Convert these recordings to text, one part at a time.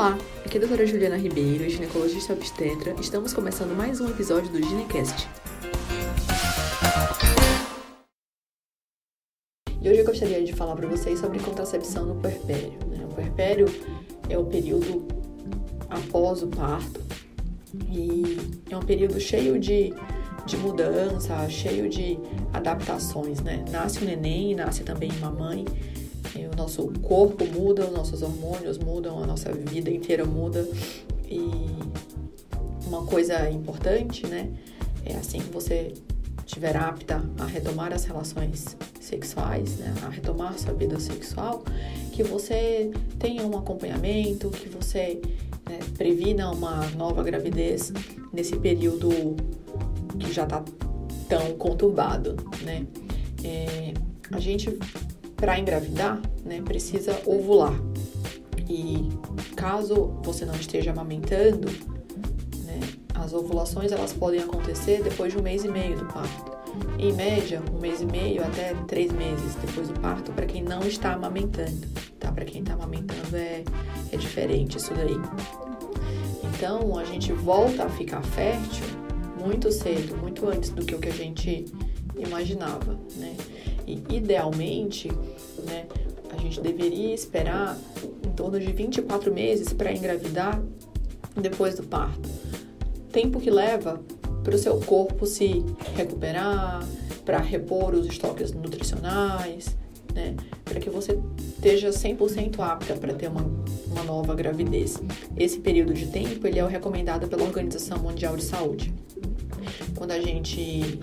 Olá, aqui é a doutora Juliana Ribeiro, ginecologista obstetra. Estamos começando mais um episódio do Ginecast. E hoje eu gostaria de falar para vocês sobre contracepção no puerpério. Né? O puerpério é o período após o parto e é um período cheio de, de mudança, cheio de adaptações, né? Nasce o neném, nasce também uma mãe o nosso corpo muda, os nossos hormônios mudam, a nossa vida inteira muda. E uma coisa importante, né? É assim que você estiver apta a retomar as relações sexuais, né, a retomar sua vida sexual, que você tenha um acompanhamento, que você né, previna uma nova gravidez nesse período que já está tão conturbado, né? É, a gente para engravidar, né, precisa ovular. E caso você não esteja amamentando, né, as ovulações elas podem acontecer depois de um mês e meio do parto. Em média, um mês e meio até três meses depois do parto para quem não está amamentando, tá? Para quem está amamentando é, é diferente isso daí. Então, a gente volta a ficar fértil muito cedo, muito antes do que o que a gente imaginava, né? Idealmente, né, a gente deveria esperar em torno de 24 meses para engravidar depois do parto. Tempo que leva para o seu corpo se recuperar, para repor os estoques nutricionais, né, para que você esteja 100% apta para ter uma, uma nova gravidez. Esse período de tempo ele é o recomendado pela Organização Mundial de Saúde. Quando a gente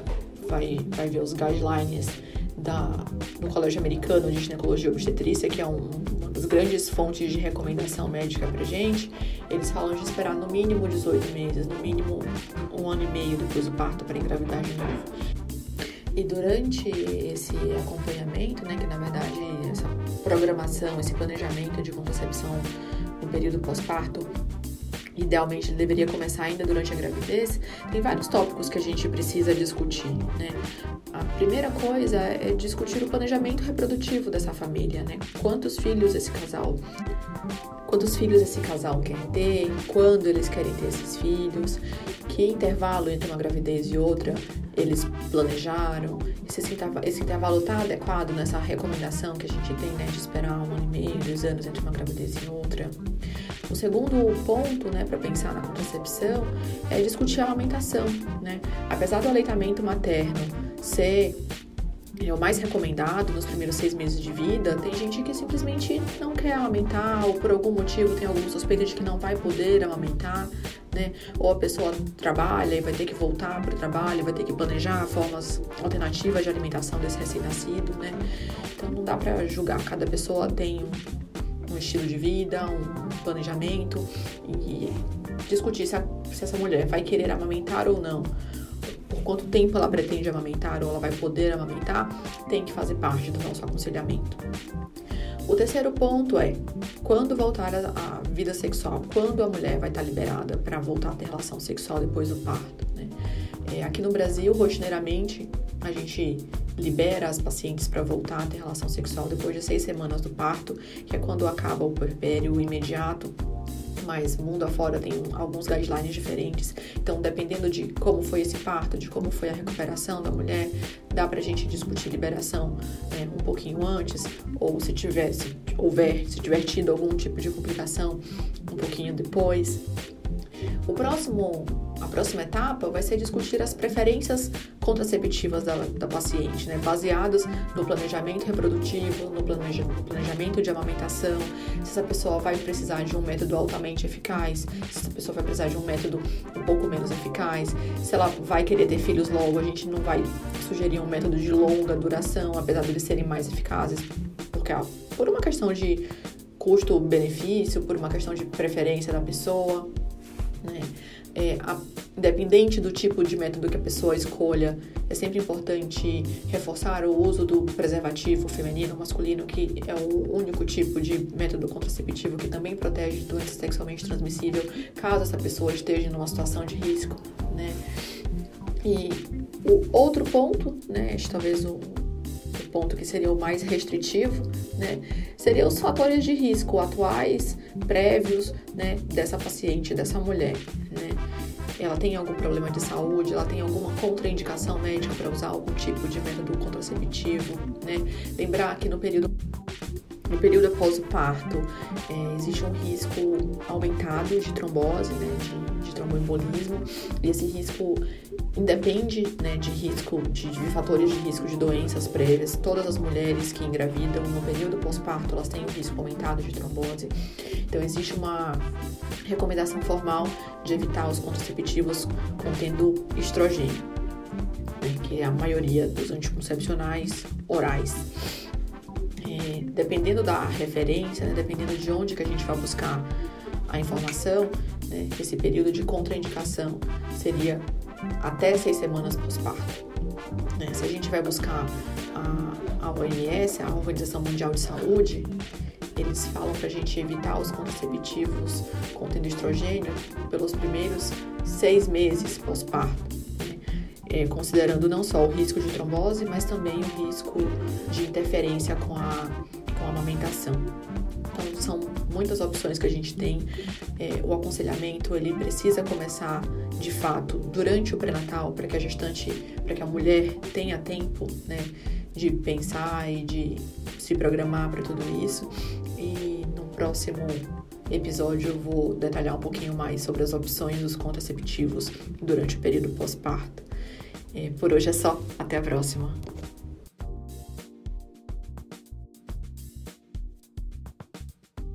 vai, vai ver os guidelines da, do Colégio Americano de Ginecologia e Obstetrícia, que é um, uma das grandes fontes de recomendação médica pra gente, eles falam de esperar no mínimo 18 meses, no mínimo um ano e meio depois do parto para engravidar de novo. E durante esse acompanhamento, né, que na verdade essa programação, esse planejamento de contracepção no período pós-parto idealmente deveria começar ainda durante a gravidez, tem vários tópicos que a gente precisa discutir, né? A primeira coisa é discutir o planejamento reprodutivo dessa família, né? Quantos filhos esse casal quantos filhos esse casal quer ter, quando eles querem ter esses filhos, que intervalo entre uma gravidez e outra eles planejaram, se esse intervalo está adequado nessa recomendação que a gente tem, né, de esperar um ano e meio, dois anos entre uma gravidez e outra. O segundo ponto, né, para pensar na contracepção é discutir a amamentação, né? Apesar do aleitamento materno ser é o mais recomendado nos primeiros seis meses de vida, tem gente que simplesmente não quer amamentar ou por algum motivo tem alguma suspeita de que não vai poder amamentar, né? Ou a pessoa trabalha e vai ter que voltar para o trabalho, vai ter que planejar formas alternativas de alimentação desse recém-nascido, né? Então não dá para julgar, cada pessoa tem um estilo de vida, um planejamento e discutir se, a, se essa mulher vai querer amamentar ou não por quanto tempo ela pretende amamentar ou ela vai poder amamentar, tem que fazer parte do nosso aconselhamento. O terceiro ponto é quando voltar à vida sexual, quando a mulher vai estar liberada para voltar a ter relação sexual depois do parto. Né? É, aqui no Brasil, rotineiramente, a gente libera as pacientes para voltar a ter relação sexual depois de seis semanas do parto, que é quando acaba o puerpério imediato mas mundo afora tem alguns guidelines diferentes. Então, dependendo de como foi esse parto, de como foi a recuperação da mulher, dá pra gente discutir liberação né, um pouquinho antes, ou se tivesse, houver, se tiver tido algum tipo de complicação, um pouquinho depois. O próximo, a próxima etapa vai ser discutir as preferências contraceptivas da, da paciente, né? baseadas no planejamento reprodutivo, no planeja, planejamento de amamentação, se essa pessoa vai precisar de um método altamente eficaz, se essa pessoa vai precisar de um método um pouco menos eficaz, se ela vai querer ter filhos logo, a gente não vai sugerir um método de longa duração, apesar de eles serem mais eficazes, porque ó, por uma questão de custo-benefício, por uma questão de preferência da pessoa. Né? É, a, independente do tipo de método que a pessoa escolha, é sempre importante reforçar o uso do preservativo feminino ou masculino, que é o único tipo de método contraceptivo que também protege doença sexualmente transmissível, caso essa pessoa esteja numa situação de risco, né? E o outro ponto, né, talvez o ponto que seria o mais restritivo, né, seriam os fatores de risco atuais, prévios, né, dessa paciente, dessa mulher, né. Ela tem algum problema de saúde, ela tem alguma contraindicação médica para usar algum tipo de método contraceptivo, né. Lembrar que no período no período após o parto, é, existe um risco aumentado de trombose, né, de, de tromboembolismo, e esse risco independe né, de risco, de, de, fatores de risco de doenças prévias. Todas as mulheres que engravidam no período pós-parto, elas têm um risco aumentado de trombose. Então, existe uma recomendação formal de evitar os contraceptivos contendo estrogênio, né, que é a maioria dos anticoncepcionais orais dependendo da referência, né, dependendo de onde que a gente vai buscar a informação, né, esse período de contraindicação seria até seis semanas pós-parto. Né? Se a gente vai buscar a, a OMS, a Organização Mundial de Saúde, eles falam para a gente evitar os contraceptivos contendo estrogênio pelos primeiros seis meses pós-parto é, considerando não só o risco de trombose, mas também o risco de interferência com a, amamentação. Então, são muitas opções que a gente tem. É, o aconselhamento ele precisa começar de fato durante o pré-natal para que a gestante, para que a mulher tenha tempo, né, de pensar e de se programar para tudo isso. E no próximo episódio eu vou detalhar um pouquinho mais sobre as opções dos contraceptivos durante o período pós-parto. Por hoje é só. Até a próxima.